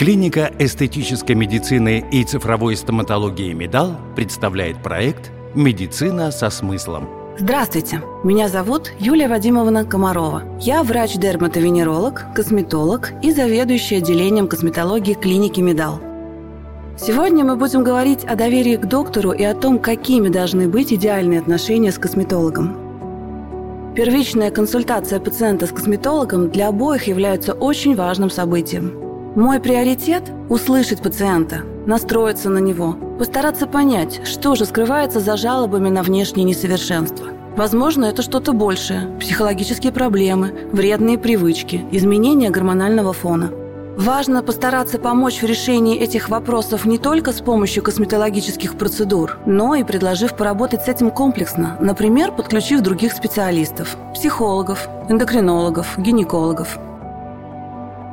Клиника эстетической медицины и цифровой стоматологии «Медал» представляет проект «Медицина со смыслом». Здравствуйте, меня зовут Юлия Вадимовна Комарова. Я врач-дерматовенеролог, косметолог и заведующий отделением косметологии клиники «Медал». Сегодня мы будем говорить о доверии к доктору и о том, какими должны быть идеальные отношения с косметологом. Первичная консультация пациента с косметологом для обоих является очень важным событием. Мой приоритет – услышать пациента, настроиться на него, постараться понять, что же скрывается за жалобами на внешние несовершенства. Возможно, это что-то большее – психологические проблемы, вредные привычки, изменения гормонального фона – Важно постараться помочь в решении этих вопросов не только с помощью косметологических процедур, но и предложив поработать с этим комплексно, например, подключив других специалистов – психологов, эндокринологов, гинекологов.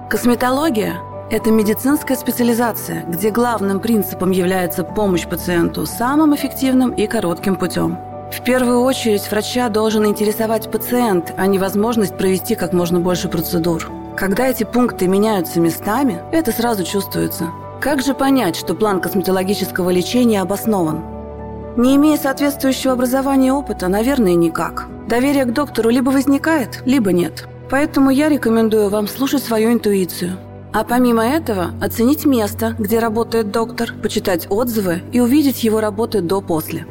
Косметология – это медицинская специализация, где главным принципом является помощь пациенту самым эффективным и коротким путем. В первую очередь врача должен интересовать пациент, а не возможность провести как можно больше процедур. Когда эти пункты меняются местами, это сразу чувствуется. Как же понять, что план косметологического лечения обоснован? Не имея соответствующего образования и опыта, наверное, никак. Доверие к доктору либо возникает, либо нет. Поэтому я рекомендую вам слушать свою интуицию. А помимо этого, оценить место, где работает доктор, почитать отзывы и увидеть его работы до-после.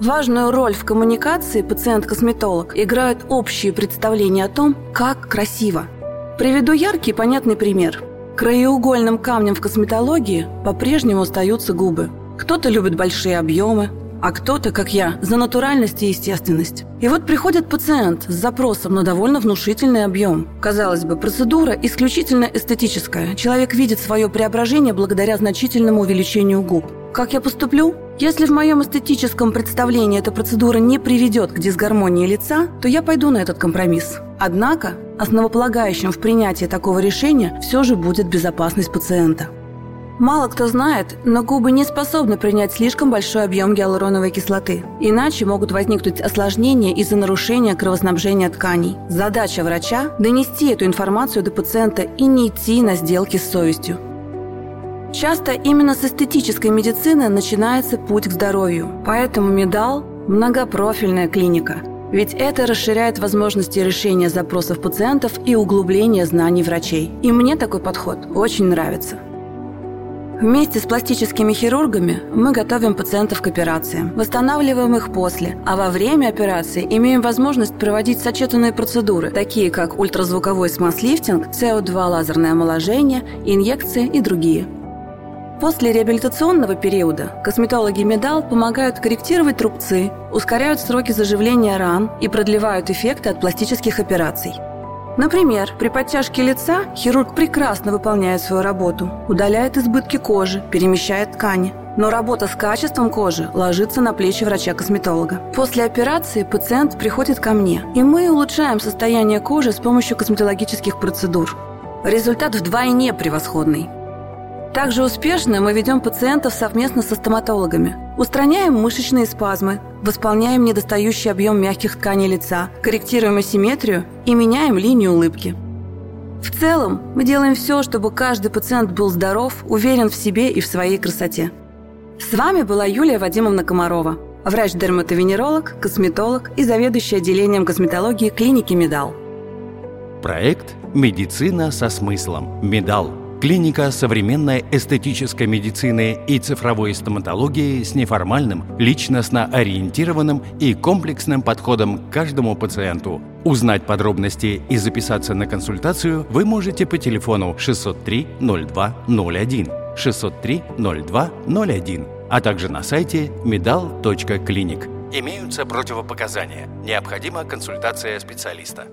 Важную роль в коммуникации пациент-косметолог играют общие представления о том, как красиво – Приведу яркий и понятный пример. Краеугольным камнем в косметологии по-прежнему остаются губы. Кто-то любит большие объемы, а кто-то, как я, за натуральность и естественность. И вот приходит пациент с запросом на довольно внушительный объем. Казалось бы, процедура исключительно эстетическая. Человек видит свое преображение благодаря значительному увеличению губ. Как я поступлю? Если в моем эстетическом представлении эта процедура не приведет к дисгармонии лица, то я пойду на этот компромисс. Однако, основополагающим в принятии такого решения все же будет безопасность пациента. Мало кто знает, но губы не способны принять слишком большой объем гиалуроновой кислоты. Иначе могут возникнуть осложнения из-за нарушения кровоснабжения тканей. Задача врача – донести эту информацию до пациента и не идти на сделки с совестью. Часто именно с эстетической медицины начинается путь к здоровью. Поэтому Медал – многопрофильная клиника. Ведь это расширяет возможности решения запросов пациентов и углубления знаний врачей. И мне такой подход очень нравится. Вместе с пластическими хирургами мы готовим пациентов к операциям, восстанавливаем их после, а во время операции имеем возможность проводить сочетанные процедуры, такие как ультразвуковой смаз-лифтинг, СО2 лазерное омоложение, инъекции и другие – После реабилитационного периода косметологи Медал помогают корректировать рубцы, ускоряют сроки заживления ран и продлевают эффекты от пластических операций. Например, при подтяжке лица хирург прекрасно выполняет свою работу, удаляет избытки кожи, перемещает ткани. Но работа с качеством кожи ложится на плечи врача-косметолога. После операции пациент приходит ко мне, и мы улучшаем состояние кожи с помощью косметологических процедур. Результат вдвойне превосходный. Также успешно мы ведем пациентов совместно со стоматологами. Устраняем мышечные спазмы, восполняем недостающий объем мягких тканей лица, корректируем асимметрию и меняем линию улыбки. В целом, мы делаем все, чтобы каждый пациент был здоров, уверен в себе и в своей красоте. С вами была Юлия Вадимовна Комарова, врач-дерматовенеролог, косметолог и заведующий отделением косметологии клиники «Медал». Проект «Медицина со смыслом. Медал» Клиника современной эстетической медицины и цифровой стоматологии с неформальным, личностно ориентированным и комплексным подходом к каждому пациенту. Узнать подробности и записаться на консультацию вы можете по телефону 603 02 01 603 02 01, а также на сайте medal.clinic. Имеются противопоказания. Необходима консультация специалиста.